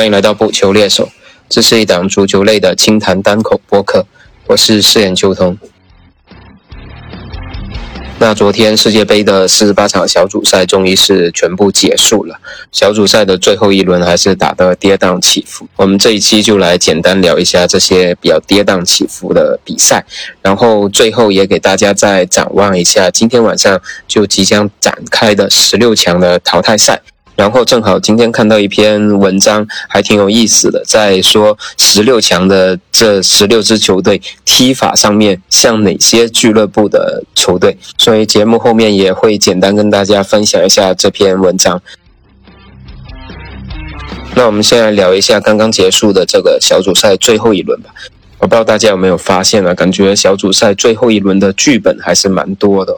欢迎来到不球猎手，这是一档足球类的轻谈单口播客，我是饰演秋通。那昨天世界杯的四十八场小组赛终于是全部结束了，小组赛的最后一轮还是打得跌宕起伏。我们这一期就来简单聊一下这些比较跌宕起伏的比赛，然后最后也给大家再展望一下今天晚上就即将展开的十六强的淘汰赛。然后正好今天看到一篇文章，还挺有意思的，在说十六强的这十六支球队踢法上面像哪些俱乐部的球队，所以节目后面也会简单跟大家分享一下这篇文章。那我们先来聊一下刚刚结束的这个小组赛最后一轮吧。我不知道大家有没有发现啊，感觉小组赛最后一轮的剧本还是蛮多的。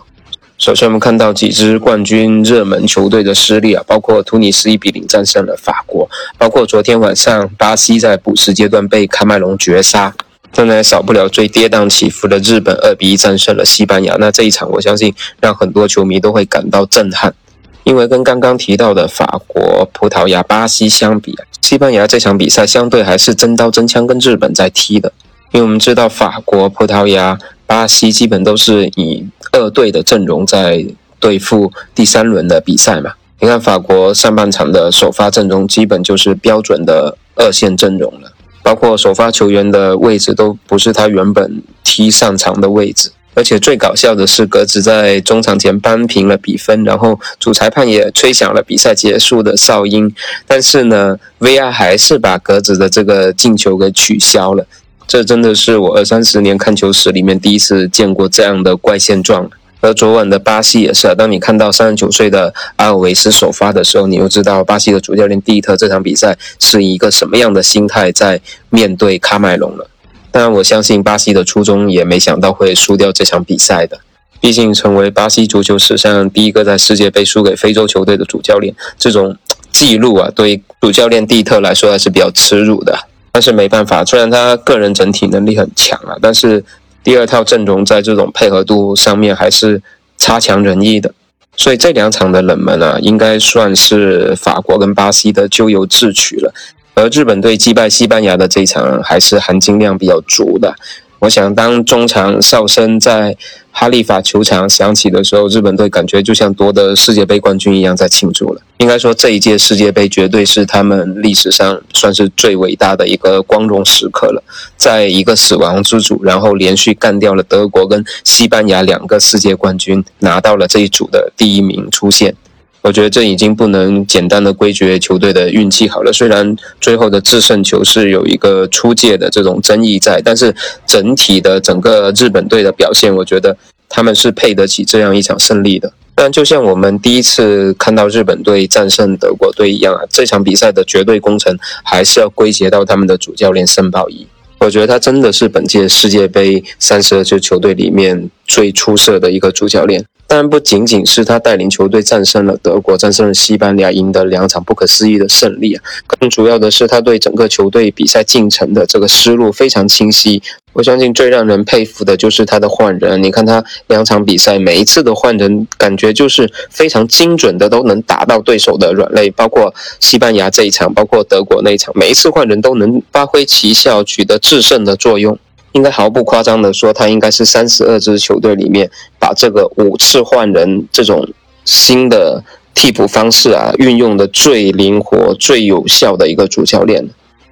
首先，我们看到几支冠军热门球队的失利啊，包括突尼斯一比零战胜了法国，包括昨天晚上巴西在补时阶段被喀麦隆绝杀，当然少不了最跌宕起伏的日本二比一战胜了西班牙。那这一场，我相信让很多球迷都会感到震撼，因为跟刚刚提到的法国、葡萄牙、巴西相比，西班牙这场比赛相对还是真刀真枪跟日本在踢的，因为我们知道法国、葡萄牙。巴西基本都是以二队的阵容在对付第三轮的比赛嘛？你看法国上半场的首发阵容基本就是标准的二线阵容了，包括首发球员的位置都不是他原本踢上场的位置。而且最搞笑的是，格子在中场前扳平了比分，然后主裁判也吹响了比赛结束的哨音，但是呢，VR 还是把格子的这个进球给取消了。这真的是我二三十年看球史里面第一次见过这样的怪现状。而昨晚的巴西也是啊，当你看到三十九岁的阿尔维斯首发的时候，你就知道巴西的主教练蒂特这场比赛是一个什么样的心态在面对喀麦隆了。当然，我相信巴西的初衷也没想到会输掉这场比赛的。毕竟，成为巴西足球史上第一个在世界杯输给非洲球队的主教练，这种记录啊，对主教练蒂特来说还是比较耻辱的。但是没办法，虽然他个人整体能力很强啊，但是第二套阵容在这种配合度上面还是差强人意的。所以这两场的冷门啊，应该算是法国跟巴西的咎由自取了。而日本队击败西班牙的这一场，还是含金量比较足的。我想，当中场哨声在哈利法球场响起的时候，日本队感觉就像夺得世界杯冠军一样在庆祝了。应该说，这一届世界杯绝对是他们历史上算是最伟大的一个光荣时刻了。在一个死亡之组，然后连续干掉了德国跟西班牙两个世界冠军，拿到了这一组的第一名出现。我觉得这已经不能简单的归结球队的运气好了。虽然最后的制胜球是有一个出界的这种争议在，但是整体的整个日本队的表现，我觉得他们是配得起这样一场胜利的。但就像我们第一次看到日本队战胜德国队一样啊，这场比赛的绝对功臣还是要归结到他们的主教练森保一。我觉得他真的是本届世界杯三十二支球队里面最出色的一个主教练。当然不仅仅是他带领球队战胜了德国，战胜了西班牙，赢得两场不可思议的胜利啊！更主要的是他对整个球队比赛进程的这个思路非常清晰。我相信最让人佩服的就是他的换人。你看他两场比赛，每一次的换人，感觉就是非常精准的，都能打到对手的软肋。包括西班牙这一场，包括德国那一场，每一次换人都能发挥奇效，取得制胜的作用。应该毫不夸张的说，他应该是三十二支球队里面把这个五次换人这种新的替补方式啊运用的最灵活、最有效的一个主教练。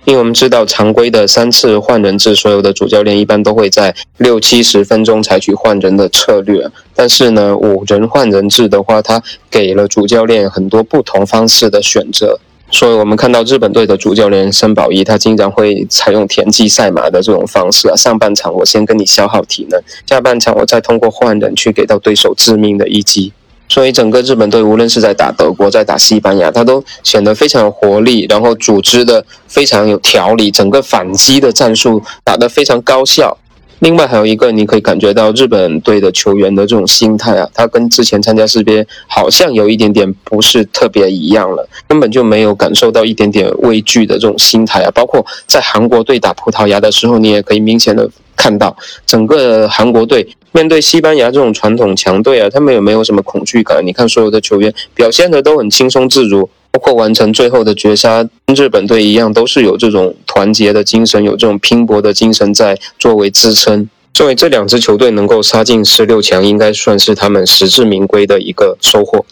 因为我们知道常规的三次换人制，所有的主教练一般都会在六七十分钟采取换人的策略。但是呢，五人换人制的话，他给了主教练很多不同方式的选择。所以我们看到日本队的主教练森保一，他经常会采用田忌赛马的这种方式啊。上半场我先跟你消耗体能，下半场我再通过换人去给到对手致命的一击。所以整个日本队无论是在打德国，在打西班牙，他都显得非常有活力，然后组织的非常有条理，整个反击的战术打得非常高效。另外还有一个，你可以感觉到日本队的球员的这种心态啊，他跟之前参加世界杯好像有一点点不是特别一样了，根本就没有感受到一点点畏惧的这种心态啊。包括在韩国队打葡萄牙的时候，你也可以明显的看到，整个韩国队面对西班牙这种传统强队啊，他们有没有什么恐惧感？你看所有的球员表现的都很轻松自如，包括完成最后的绝杀，跟日本队一样，都是有这种团结的精神，有这种拼搏的精神在作为支撑。所以这两支球队能够杀进十六强，应该算是他们实至名归的一个收获。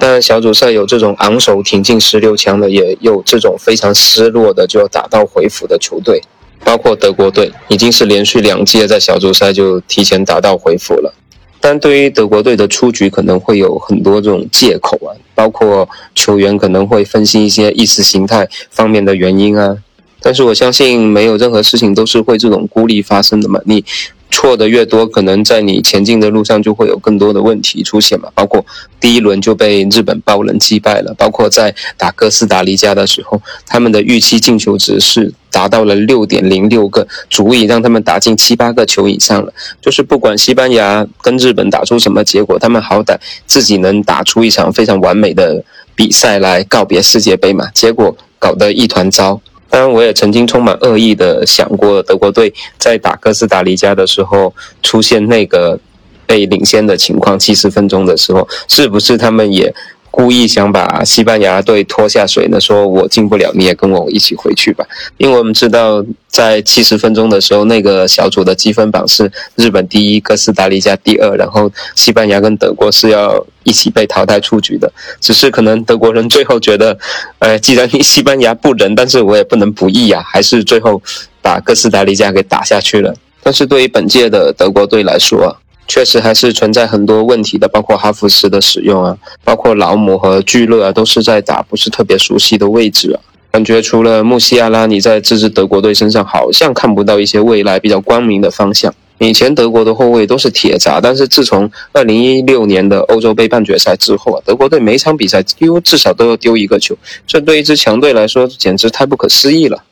当然，小组赛有这种昂首挺进十六强的，也有这种非常失落的就要打道回府的球队，包括德国队，已经是连续两届在小组赛就提前打道回府了。但对于德国队的出局，可能会有很多这种借口啊，包括球员可能会分析一些意识形态方面的原因啊。但是我相信，没有任何事情都是会这种孤立发生的嘛。你错的越多，可能在你前进的路上就会有更多的问题出现嘛。包括第一轮就被日本爆冷击败了，包括在打哥斯达黎加的时候，他们的预期进球值是达到了六点零六个，足以让他们打进七八个球以上了。就是不管西班牙跟日本打出什么结果，他们好歹自己能打出一场非常完美的比赛来告别世界杯嘛。结果搞得一团糟。当然，我也曾经充满恶意的想过，德国队在打哥斯达黎加的时候出现那个被领先的情况，七十分钟的时候，是不是他们也？故意想把西班牙队拖下水呢，说我进不了，你也跟我一起回去吧。因为我们知道，在七十分钟的时候，那个小组的积分榜是日本第一，哥斯达黎加第二，然后西班牙跟德国是要一起被淘汰出局的。只是可能德国人最后觉得，呃，既然西班牙不仁，但是我也不能不义啊，还是最后把哥斯达黎加给打下去了。但是对于本届的德国队来说，确实还是存在很多问题的，包括哈弗斯的使用啊，包括劳姆和聚勒啊，都是在打不是特别熟悉的位置啊。感觉除了穆西亚拉，你在这支德国队身上好像看不到一些未来比较光明的方向。以前德国的后卫都是铁闸，但是自从二零一六年的欧洲杯半决赛之后啊，德国队每场比赛几乎至少都要丢一个球，这对一支强队来说简直太不可思议了。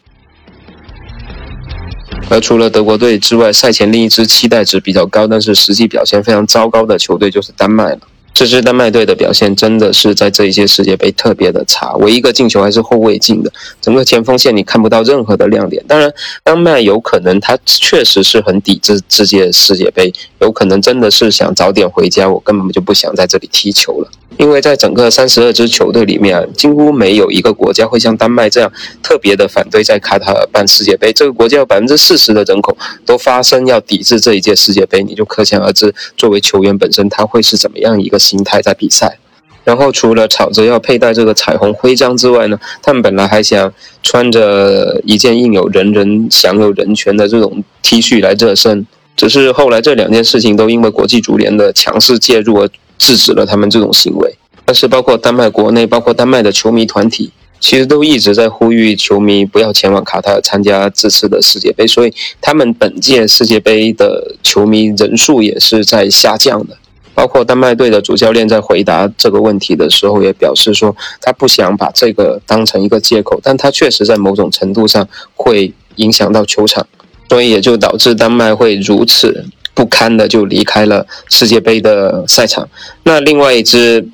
而除了德国队之外，赛前另一支期待值比较高，但是实际表现非常糟糕的球队就是丹麦了。这支丹麦队的表现真的是在这一届世界杯特别的差，唯一一个进球还是后卫进的，整个前锋线你看不到任何的亮点。当然，丹麦有可能他确实是很抵制这届世界杯，有可能真的是想早点回家，我根本就不想在这里踢球了。因为在整个三十二支球队里面，几乎没有一个国家会像丹麦这样特别的反对在卡塔尔办世界杯。这个国家有百分之四十的人口都发声要抵制这一届世界杯，你就可想而知，作为球员本身他会是怎么样一个心态在比赛。然后除了吵着要佩戴这个彩虹徽章之外呢，他们本来还想穿着一件印有“人人享有人权”的这种 T 恤来热身，只是后来这两件事情都因为国际足联的强势介入而。制止了他们这种行为，但是包括丹麦国内，包括丹麦的球迷团体，其实都一直在呼吁球迷不要前往卡塔尔参加这次的世界杯，所以他们本届世界杯的球迷人数也是在下降的。包括丹麦队的主教练在回答这个问题的时候，也表示说他不想把这个当成一个借口，但他确实在某种程度上会影响到球场，所以也就导致丹麦会如此。不堪的就离开了世界杯的赛场。那另外一支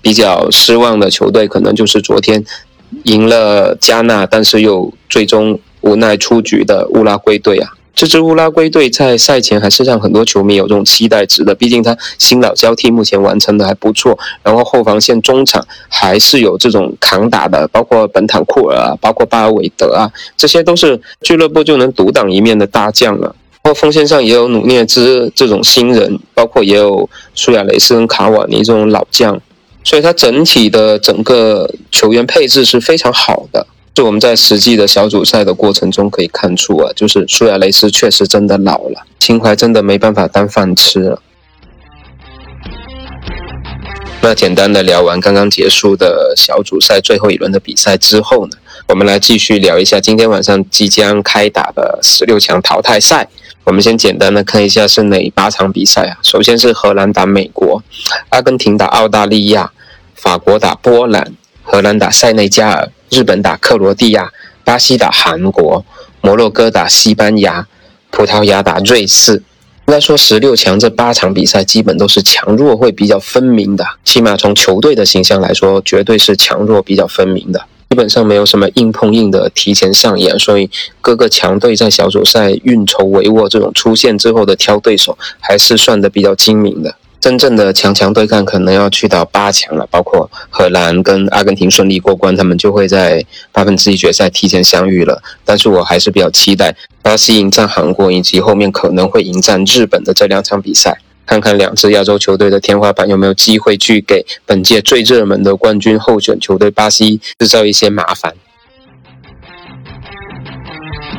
比较失望的球队，可能就是昨天赢了加纳，但是又最终无奈出局的乌拉圭队啊。这支乌拉圭队在赛前还是让很多球迷有这种期待值的，毕竟他新老交替目前完成的还不错，然后后防线中场还是有这种扛打的，包括本坦库尔啊，包括巴尔韦德啊，这些都是俱乐部就能独当一面的大将了。括锋线上也有努涅兹这种新人，包括也有苏亚雷斯跟卡瓦尼这种老将，所以他整体的整个球员配置是非常好的。就我们在实际的小组赛的过程中可以看出啊，就是苏亚雷斯确实真的老了，情怀真的没办法当饭吃了。那简单的聊完刚刚结束的小组赛最后一轮的比赛之后呢，我们来继续聊一下今天晚上即将开打的十六强淘汰赛。我们先简单的看一下是哪八场比赛啊？首先是荷兰打美国，阿根廷打澳大利亚，法国打波兰，荷兰打塞内加尔，日本打克罗地亚，巴西打韩国，摩洛哥打西班牙，葡萄牙打瑞士。应该说十六强这八场比赛基本都是强弱会比较分明的，起码从球队的形象来说，绝对是强弱比较分明的。基本上没有什么硬碰硬的提前上演，所以各个强队在小组赛运筹帷幄这种出现之后的挑对手，还是算的比较精明的。真正的强强对抗可能要去到八强了，包括荷兰跟阿根廷顺利过关，他们就会在八分之一决赛提前相遇了。但是我还是比较期待巴西迎战韩国，以及后面可能会迎战日本的这两场比赛，看看两支亚洲球队的天花板有没有机会去给本届最热门的冠军候选球队巴西制造一些麻烦。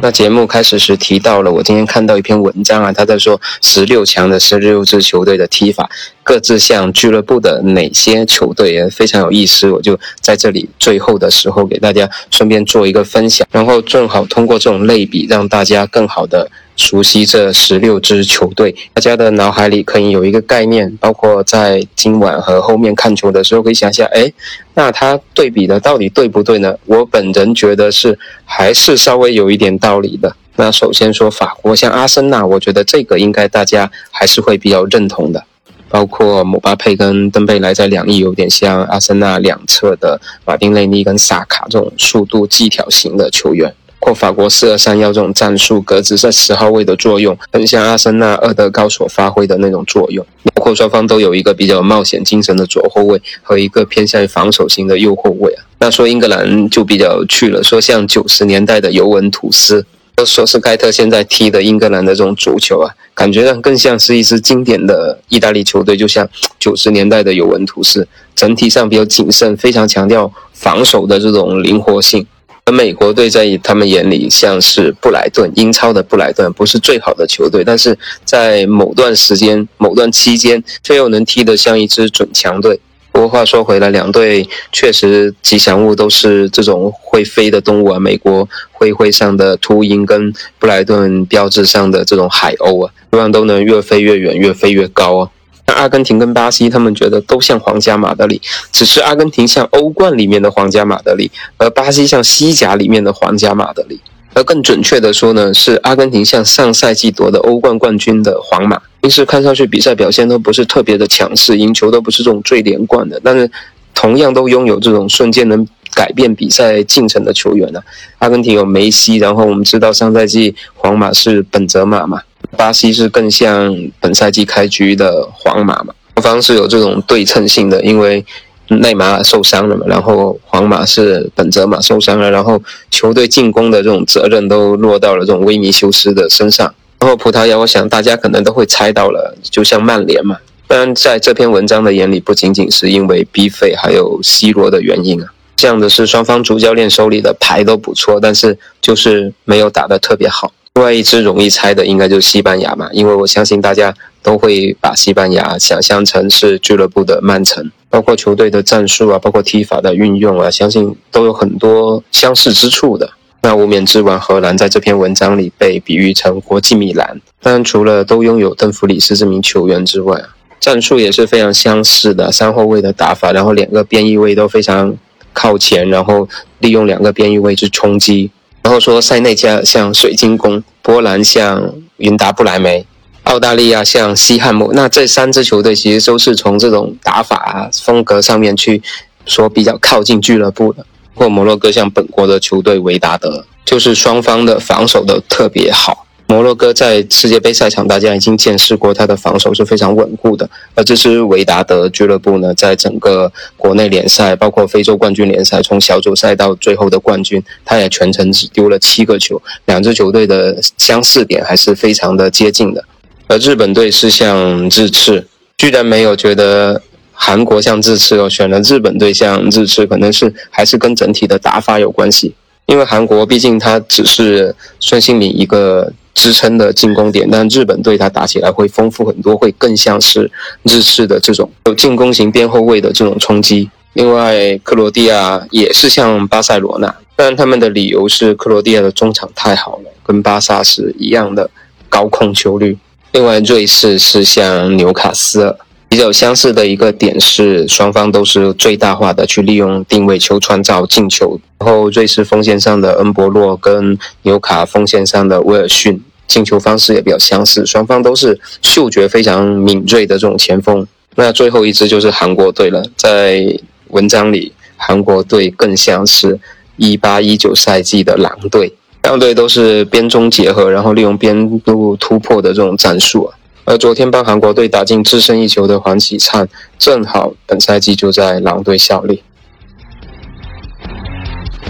那节目开始时提到了，我今天看到一篇文章啊，他在说十六强的十六支球队的踢法，各自像俱乐部的哪些球队也非常有意思，我就在这里最后的时候给大家顺便做一个分享，然后正好通过这种类比，让大家更好的。熟悉这十六支球队，大家的脑海里可以有一个概念，包括在今晚和后面看球的时候，可以想想，哎，那他对比的到底对不对呢？我本人觉得是还是稍微有一点道理的。那首先说法国，像阿森纳，我觉得这个应该大家还是会比较认同的，包括姆巴佩跟登贝莱在两翼有点像阿森纳两侧的马丁内利跟萨卡这种速度技巧型的球员。或法国四二三幺这种战术，格子在十号位的作用，很像阿森纳二德高所发挥的那种作用。包括双方都有一个比较冒险精神的左后卫和一个偏向于防守型的右后卫啊。那说英格兰就比较有趣了，说像九十年代的尤文图斯，说是盖特现在踢的英格兰的这种足球啊，感觉上更像是一支经典的意大利球队，就像九十年代的尤文图斯，整体上比较谨慎，非常强调防守的这种灵活性。美国队在他们眼里像是布莱顿，英超的布莱顿不是最好的球队，但是在某段时间、某段期间，却又能踢得像一支准强队。不过话说回来，两队确实吉祥物都是这种会飞的动物啊。美国徽徽上的秃鹰跟布莱顿标志上的这种海鸥啊，希望都能越飞越远，越飞越高啊。阿根廷跟巴西，他们觉得都像皇家马德里，只是阿根廷像欧冠里面的皇家马德里，而巴西像西甲里面的皇家马德里。而更准确的说呢，是阿根廷像上赛季夺得欧冠冠军的皇马。平时看上去比赛表现都不是特别的强势，赢球都不是这种最连贯的，但是同样都拥有这种瞬间能改变比赛进程的球员呢。阿根廷有梅西，然后我们知道上赛季皇马是本泽马嘛。巴西是更像本赛季开局的皇马嘛？双方是有这种对称性的，因为内马尔受伤了嘛，然后皇马是本泽马受伤了，然后球队进攻的这种责任都落到了这种维尼修斯的身上。然后葡萄牙，我想大家可能都会猜到了，就像曼联嘛。当然，在这篇文章的眼里，不仅仅是因为 B 费还有 C 罗的原因啊，这样的是双方主教练手里的牌都不错，但是就是没有打得特别好。另外一支容易猜的应该就是西班牙嘛，因为我相信大家都会把西班牙想象成是俱乐部的曼城，包括球队的战术啊，包括踢法的运用啊，相信都有很多相似之处的。那无冕之王荷兰在这篇文章里被比喻成国际米兰，但除了都拥有邓弗里斯这名球员之外啊，战术也是非常相似的，三后卫的打法，然后两个边翼位都非常靠前，然后利用两个边翼位去冲击。然后说塞内加像水晶宫，波兰像云达不莱梅，澳大利亚像西汉姆。那这三支球队其实都是从这种打法啊风格上面去说比较靠近俱乐部的。或摩洛哥像本国的球队维达德，就是双方的防守都特别好。摩洛哥在世界杯赛场，大家已经见识过他的防守是非常稳固的。而这支维达德俱乐部呢，在整个国内联赛，包括非洲冠军联赛，从小组赛到最后的冠军，他也全程只丢了七个球。两支球队的相似点还是非常的接近的。而日本队是像日赤，居然没有觉得韩国像日赤哦，选了日本队像日赤，可能是还是跟整体的打法有关系。因为韩国毕竟它只是孙兴敏一个。支撑的进攻点，但日本队他打起来会丰富很多，会更像是日式的这种有进攻型边后卫的这种冲击。另外，克罗地亚也是像巴塞罗那，但他们的理由是克罗地亚的中场太好了，跟巴萨是一样的高控球率。另外，瑞士是像纽卡斯尔。比较相似的一个点是，双方都是最大化的去利用定位球创造进球。然后，瑞士锋线上的恩博洛跟纽卡锋线上的威尔逊进球方式也比较相似，双方都是嗅觉非常敏锐的这种前锋。那最后一支就是韩国队了，在文章里，韩国队更像是一八一九赛季的狼队，两队都是边中结合，然后利用边路突破的这种战术啊。而昨天帮韩国队打进制胜一球的黄启灿，正好本赛季就在狼队效力。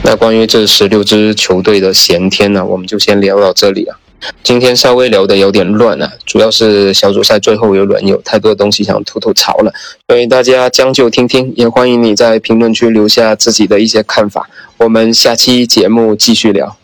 那关于这十六支球队的闲天呢，我们就先聊到这里啊。今天稍微聊的有点乱啊，主要是小组赛最后一轮有太多东西想吐吐槽了，所以大家将就听听，也欢迎你在评论区留下自己的一些看法。我们下期节目继续聊。